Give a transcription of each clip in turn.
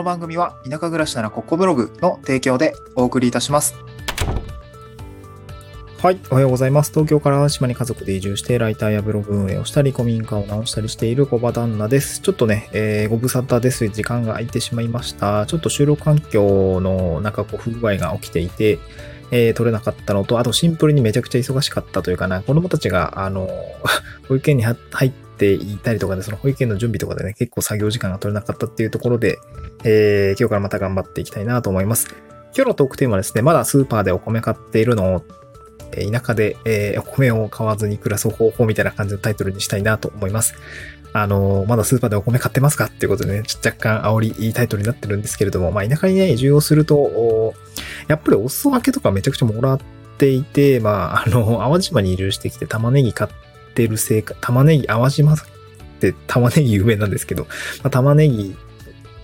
の番組は田舎暮らしならここブログの提供でお送りいたします。はい。おはようございます。東京から島に家族で移住して、ライターやブログ運営をしたり、古民家を直したりしている小場旦那です。ちょっとね、えー、ご無沙汰です。時間が空いてしまいました。ちょっと収録環境の中、こう、不具合が起きていて、えー、撮れなかったのと、あとシンプルにめちゃくちゃ忙しかったというかな、子供たちが、あの、保育園に入ってていたりとかで、その保育園の準備とかでね、結構作業時間が取れなかったっていうところで、えー、今日からまた頑張っていきたいなと思います。今日のトークテーマはですね、まだスーパーでお米買っているのを田舎で、えー、お米を買わずに暮らす方法みたいな感じのタイトルにしたいなと思います。あのー、まだスーパーでお米買ってますかっていうことでね、若干煽りいいタイトルになってるんですけれども、まあ田舎にね、移住をすると、やっぱりお裾分けとかめちゃくちゃもらっていて、まあ、あの、淡路島に移住してきて玉ねぎ買ってるせいか、玉ねぎ、淡島って玉ねぎ有名なんですけど、まあ、玉ねぎ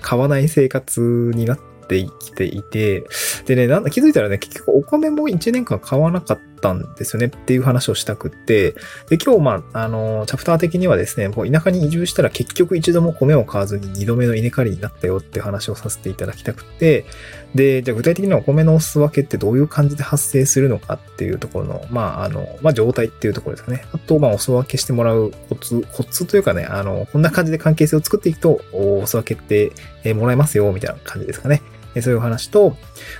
買わない生活になってきていて、でね、なんだ気づいたらね、結局お米も1年間買わなかったんですよねっていう話をしたくって、で、今日、まあ、あの、チャプター的にはですね、こう田舎に移住したら結局一度も米を買わずに2度目の稲刈りになったよっていう話をさせていただきたくて、で、じゃあ具体的にはお米のお裾分けってどういう感じで発生するのかっていうところの、まあ、あの、まあ、状態っていうところですかね。あと、まあ、お裾分けしてもらうコツ、コツというかね、あの、こんな感じで関係性を作っていくと、お裾分けってもらえますよ、みたいな感じですかね。そういう話と、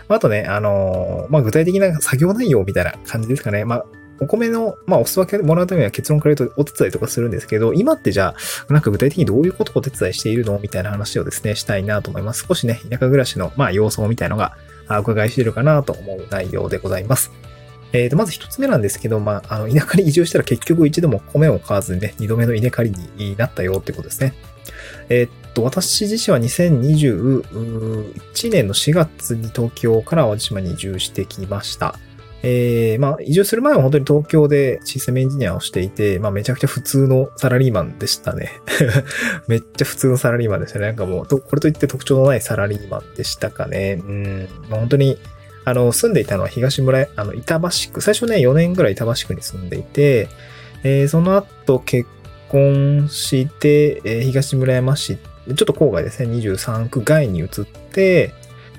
あとね、あのまあ、具体的な作業内容みたいな感じですかね。まあ、お米の、まあ、お裾分けもらうためには結論から言うとお手伝いとかするんですけど、今ってじゃあ、なんか具体的にどういうことをお手伝いしているのみたいな話をですね、したいなと思います。少しね、田舎暮らしの、まあ、様相みたいのが、お伺いしているかなと思う内容でございます。えー、と、まず一つ目なんですけど、まあ、あの、田舎に移住したら結局一度も米を買わずにね、二度目の稲刈りになったよってことですね。えー、っと、私自身は2021年の4月に東京から淡路島に移住してきました。えー、まあ、移住する前は本当に東京でシステムエンジニアをしていて、まあ、めちゃくちゃ普通のサラリーマンでしたね。めっちゃ普通のサラリーマンでしたね。なんかもう、これといって特徴のないサラリーマンでしたかね。うん、まあ、本当に、あの、住んでいたのは東村、あの、板橋区、最初ね、4年ぐらい板橋区に住んでいて、えー、その後結婚して、えー、東村山市、ちょっと郊外ですね、23区外に移って、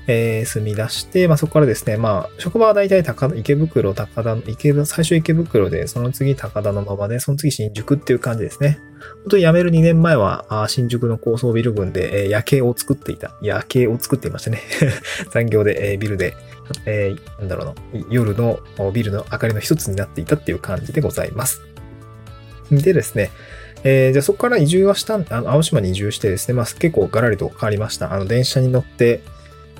えー、住み出して、まあ、そこからですね、まあ、職場は大体高池袋、高田、池最初池袋で、その次高田のままで、その次新宿っていう感じですね。本当に辞める2年前は、新宿の高層ビル群で、えー、夜景を作っていた。夜景を作っていましたね。残業で、えー、ビルで、えー、なんだろうな、夜のビルの明かりの一つになっていたっていう感じでございます。でですね、えー、じゃあそこから移住はしたあの、青島に移住してですね、まあ結構ガラリと変わりました。あの、電車に乗って、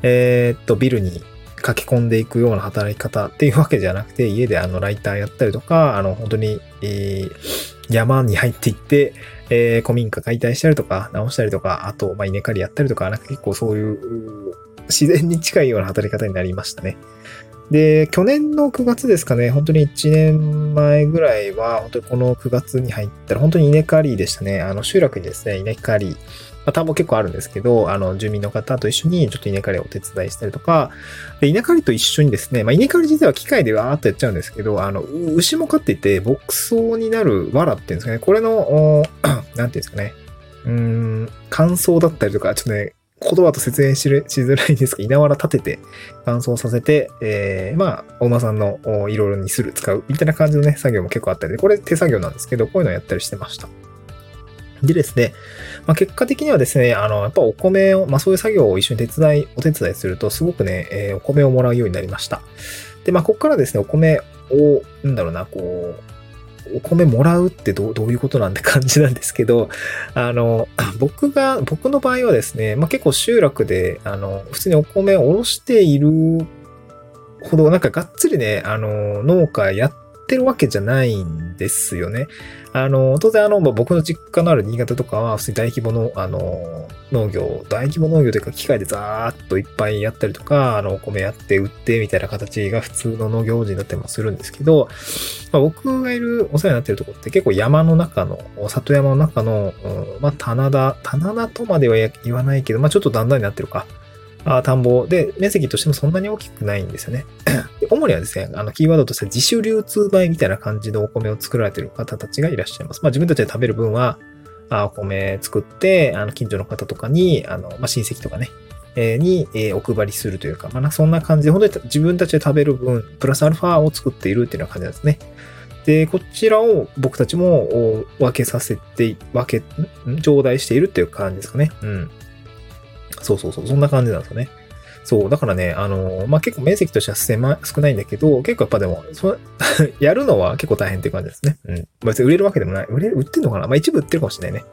えー、っと、ビルに書き込んでいくような働き方っていうわけじゃなくて、家であの、ライターやったりとか、あの、本当に、えー、山に入っていって、えー、古民家解体したりとか、直したりとか、あと、まあ、稲刈りやったりとか、なんか結構そういう、自然に近いような働き方になりましたね。で、去年の9月ですかね、本当に1年前ぐらいは、本当にこの9月に入ったら、本当に稲刈りでしたね。あの、集落にですね、稲刈り、まあ、田んぼ結構あるんですけど、あの、住民の方と一緒にちょっと稲刈りをお手伝いしたりとか、で稲刈りと一緒にですね、まあ、稲刈り自体は機械でわーっとやっちゃうんですけど、あの、牛も飼っていて、牧草になる藁っていうんですかね、これの、なんていうんですかね、うん、乾燥だったりとか、ちょっとね、言葉と説明ししづらいんですが、稲わら立てて乾燥させて、えー、まあ、お馬さんのいろいろにする、使う、みたいな感じのね、作業も結構あったりで、これ手作業なんですけど、こういうのをやったりしてました。でですね、まあ、結果的にはですね、あの、やっぱお米を、まあそういう作業を一緒に手伝い、お手伝いすると、すごくね、えー、お米をもらうようになりました。で、まあここからですね、お米を、なんだろうな、こう、お米もらうってどういうことなんて感じなんですけど、あの、僕が、僕の場合はですね、まあ結構集落で、あの、普通にお米をおろしているほど、なんかがっつりね、あの、農家やってるわけじゃないんですよね。あの、当然あのま、僕の実家のある新潟とかは、普通に大規模の、あの、農業、大規模農業というか、機械でザーッといっぱいやったりとか、あの、お米やって売ってみたいな形が普通の農業時になってもするんですけど、まあ、僕がいる、お世話になってるとこって結構山の中の、里山の中の、うん、まあ、棚田、棚田とまでは言わないけど、まあ、ちょっと段々になってるか。あ田んぼで、面積としてもそんなに大きくないんですよね。主にはですね、あの、キーワードとして自主流通米みたいな感じのお米を作られている方たちがいらっしゃいます。まあ自分たちで食べる分は、あお米作って、あの、近所の方とかに、あの、まあ親戚とかね、えーに、えーお配りするというか、まあ、そんな感じで、本当に自分たちで食べる分、プラスアルファを作っているっていうような感じなんですね。で、こちらを僕たちも分けさせて、分け、頂戴しているっていう感じですかね。うん。そうそうそう、そんな感じなんですよね。そう、だからね、あの、まあ、結構面積としては狭少ないんだけど、結構やっぱでも、そ やるのは結構大変っていう感じですね。うん。別に売れるわけでもない。売れ、売ってんのかな？まあ、一部売ってるかもしれないね。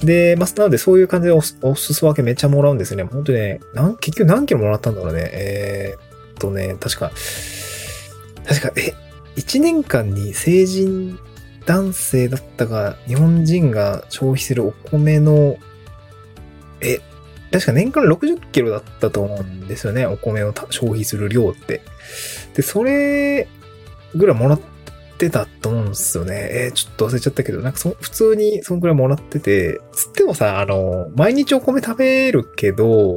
うん。で、まあ、なのでそういう感じでおすお裾分けめっちゃもらうんですよね。本当にね、なん、結局何キロもらったんだろうね。えー、っとね、確か、確か、え、1年間に成人男性だったか、日本人が消費するお米の、え、確か年間60キロだったと思うんですよね。お米を消費する量って。で、それぐらいもらってたと思うんですよね。えーちょっと忘れちゃったけど、なんかそ、普通にそんぐらいもらってて、つってもさ、あの、毎日お米食べるけど、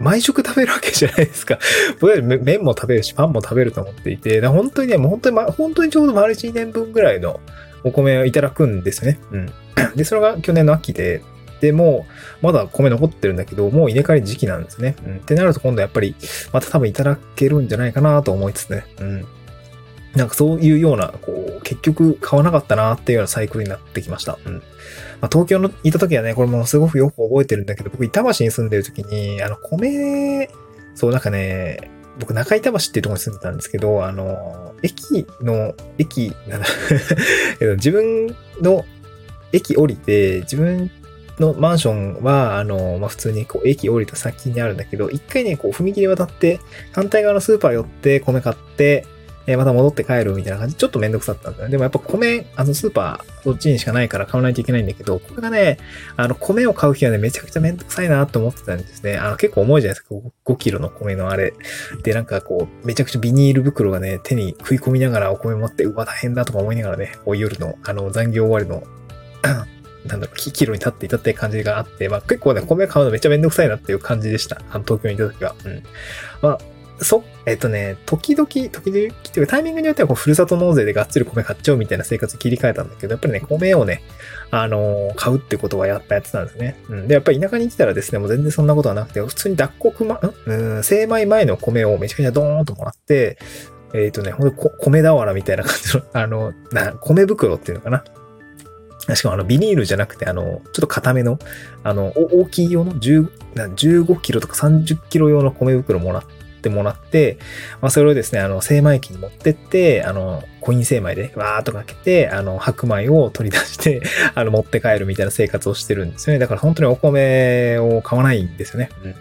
毎食食べるわけじゃないですか。僕は麺も食べるし、パンも食べると思っていて、本当にね、もう本当に、ま、本当にちょうど丸1年分ぐらいのお米をいただくんですね。うん。で、それが去年の秋で、で、も、まだ米残ってるんだけど、もう稲刈り時期なんですね。うん。ってなると今度やっぱり、また多分いただけるんじゃないかなと思いつつね。うん。なんかそういうような、こう、結局買わなかったなっていうようなサイクルになってきました。うん。まあ、東京のいた時はね、これもすごくよく覚えてるんだけど、僕板橋に住んでる時に、あの、米、そう、なんかね、僕中板橋っていうところに住んでたんですけど、あの、駅の、駅、なんだ 自分の駅降りて、自分のマンションは、あの、まあ、普通にこう、駅降りた先にあるんだけど、一回ね、こう、踏切渡って、反対側のスーパー寄って、米買って、えまた戻って帰るみたいな感じ、ちょっとめんどくさかったんだよね。でもやっぱ米、あの、スーパー、そっちにしかないから買わないといけないんだけど、これがね、あの、米を買う日はね、めちゃくちゃめんどくさいなと思ってたんですね。あの、結構重いじゃないですか、5キロの米のあれ。で、なんかこう、めちゃくちゃビニール袋がね、手に食い込みながらお米持って、うわ、大変だとか思いながらね、こう夜の、あの、残業終わりの、なんだろう、キロに立っていたって感じがあって、まあ結構ね、米買うのめっちゃめんどくさいなっていう感じでした。あの、東京にいた時は。うん。まあ、そ、えっとね、時々、時々っていうタイミングによってはこう、ふるさと納税でがっつり米買っちゃうみたいな生活切り替えたんだけど、やっぱりね、米をね、あのー買うってことはやっぱやってたんですね。うん。で、やっぱり田舎に来たらですね、もう全然そんなことはなくて、普通に脱穀ま、ん？うん、精米前の米をめちゃくちゃドーンともらって、えっ、とね、ほんと米俵みたいな感じの、あの、な、米袋っていうのかな？しかもあの、ビニールじゃなくて、あの、ちょっと固めの、あの、お大きい用の10な15キロとか30キロ用の米袋もらってもらって、まあ、それをですね、あの、精米機に持ってって、あの、コイン精米でわーっとかけて、あの、白米を取り出して、あの、持って帰るみたいな生活をしてるんですよね。だから本当にお米を買わないんですよね。うん。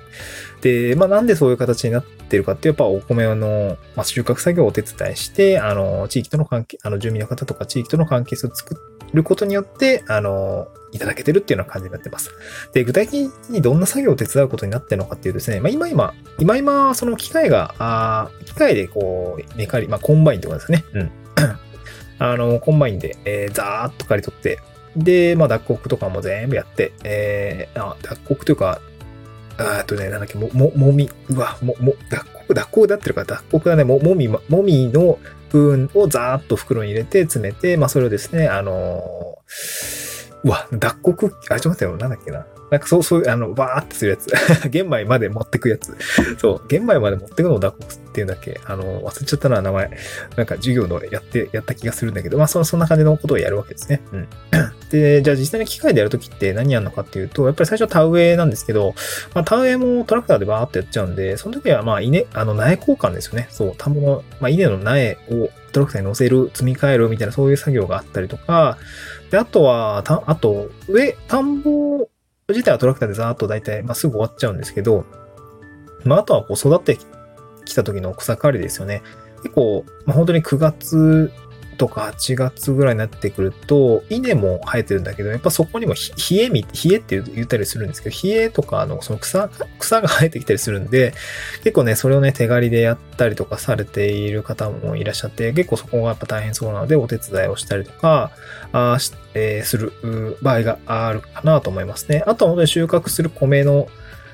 で、まあ、なんでそういう形になってるかって、やっぱお米の、まあ、収穫作業をお手伝いして、あの、地域との関係、あの、住民の方とか地域との関係性を作ることによって、あの、いただけてるっていうような感じになってます。で、具体的にどんな作業を手伝うことになってるのかっていうですね、まあ、今今、今今、その機械が、あ機械でこう、メカリ、まあ、コンバインってことですね。うん。あの、コンバインで、えー、ザーッと刈り取って、で、まあ、脱穀とかも全部やって、えー、あ、脱穀というか、あーっとね、なんだっけ、も、も、もみ、うわ、も、も、脱、脱穀だってるから、脱穀だね、も、み、もみの部分をザーッと袋に入れて詰めて、まあ、それをですね、あのーうわ、脱穀、あ、ちょっと待ってよ、なんだっけな。なんかそう、そういう、あの、バーってするやつ。玄米まで持ってくやつ。そう、玄米まで持ってくのを脱穀っていうんだっけ。あの、忘れちゃったな、名前。なんか授業のやって、やった気がするんだけど、まあ、そそんな感じのことをやるわけですね。うん。で、じゃあ実際に機械でやるときって何やるのかっていうと、やっぱり最初は田植えなんですけど、まあ、田植えもトラクターでバーってやっちゃうんで、その時はまあ、稲、あの、苗交換ですよね。そう、田んぼの、まあ、稲の苗をトラクターに乗せる、積み替えるみたいなそういう作業があったりとか、で、あとは、た、あと、上、田んぼ自体はトラクターでざーっと大体、まあ、すぐ終わっちゃうんですけど、まあ、あとはこう育ってきた時の草刈りですよね。結構、まあ、本当に9月とか8月ぐらいになってくると、稲も生えてるんだけど、やっぱそこにも冷えみ、冷えって言ったりするんですけど、冷えとかのその草、草が生えてきたりするんで、結構ね、それをね、手刈りでやったりとかされている方もいらっしゃって、結構そこがやっぱ大変そうなので、お手伝いをしたりとか、あしえーする場合があるかなと思いますね。あとは本当に収穫する米の、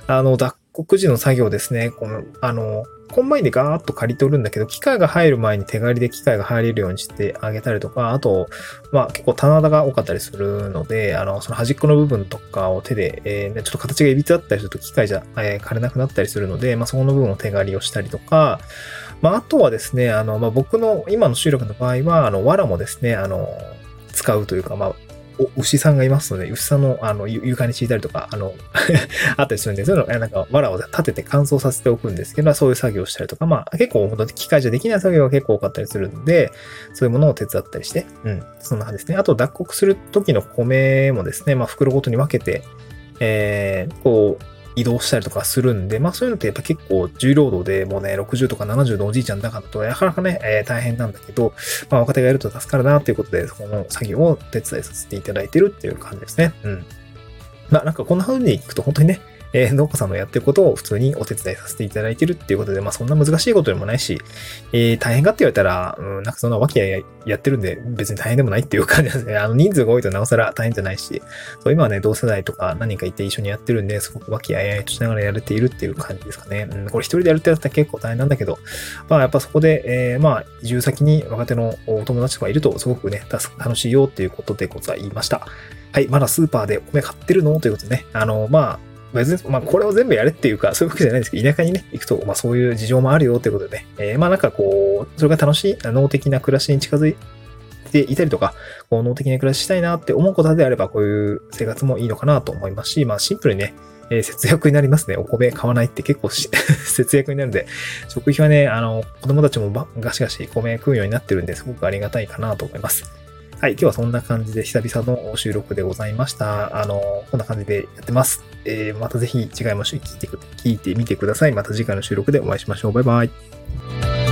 あの、脱穀時の作業ですね。この、あの、コンバインでガーッと刈り取るんだけど、機械が入る前に手刈りで機械が入れるようにしてあげたりとか、あと、まあ結構棚田が多かったりするので、あの、その端っこの部分とかを手で、えー、ちょっと形がいびつだったりすると機械じゃ、えー、刈れなくなったりするので、まあそこの部分を手刈りをしたりとか、まああとはですね、あの、まあ僕の今の集落の場合は、あの、藁もですね、あの、使うというか、まあ、牛さんがいますので、牛さんの、あの、床に敷いたりとか、あの あったりするんで、そういうの、なんか、藁を立てて乾燥させておくんですけど、そういう作業をしたりとか、まあ、結構、本当に機械じゃできない作業が結構多かったりするんで、そういうものを手伝ったりして、うん、そんな感じですね。あと、脱穀する時の米もですね、まあ、袋ごとに分けて、えー、こう、移動したりとかするんで、まあそういうのってやっぱ結構重労働でもうね、60とか70のおじいちゃんだからとなかなかね、えー、大変なんだけど、まあ若手がやると助かるなっていうことで、この作業を手伝いさせていただいてるっていう感じですね。うん。まあなんかこんな風に行くと本当にね、えー、農家さんのやってることを普通にお手伝いさせていただいてるっていうことで、まあそんな難しいことでもないし、えー、大変かって言われたら、うん、なんかそんなわけややってるんで別に大変でもないっていう感じですね。あの人数が多いとなおさら大変じゃないし、そう今はね、同世代とか何人かいて一緒にやってるんで、すごくわけややとしながらやれているっていう感じですかね。うん、これ一人でやるってやったら結構大変なんだけど、まあやっぱそこで、えー、まあ移住先に若手のお友達とかいるとすごくね、楽しいよっていうことでございました。はい、まだスーパーでお米買ってるの？ということでね、あの、まあ、別に、まあ、これを全部やれっていうか、そういうわけじゃないんですけど、田舎にね、行くと、まあ、そういう事情もあるよということでね、えー、まあ、なんかこう、それが楽しい、脳的な暮らしに近づいていたりとか、こう、脳的な暮らししたいなって思うことであれば、こういう生活もいいのかなと思いますし、まあ、シンプルにね、えー、節約になりますね。お米買わないって結構 節約になるんで、食費はね、あの、子供たちもガシガシ米食うようになってるんで、すごくありがたいかなと思います。はい、今日はそんな感じで久々の収録でございました。あの、こんな感じでやってます。えー、またぜひ次回も聞いて聞いてみてください。また次回の収録でお会いしましょう。バイバイ。